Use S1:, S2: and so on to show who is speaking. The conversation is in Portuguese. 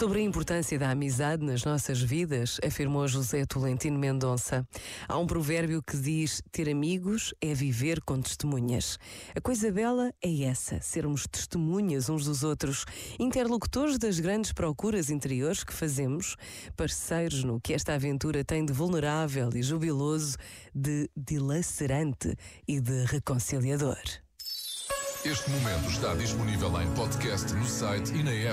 S1: Sobre a importância da amizade nas nossas vidas, afirmou José Tolentino Mendonça. Há um provérbio que diz: ter amigos é viver com testemunhas. A coisa bela é essa, sermos testemunhas uns dos outros, interlocutores das grandes procuras interiores que fazemos, parceiros no que esta aventura tem de vulnerável e jubiloso, de dilacerante e de reconciliador.
S2: Este momento está disponível em podcast no site e na app.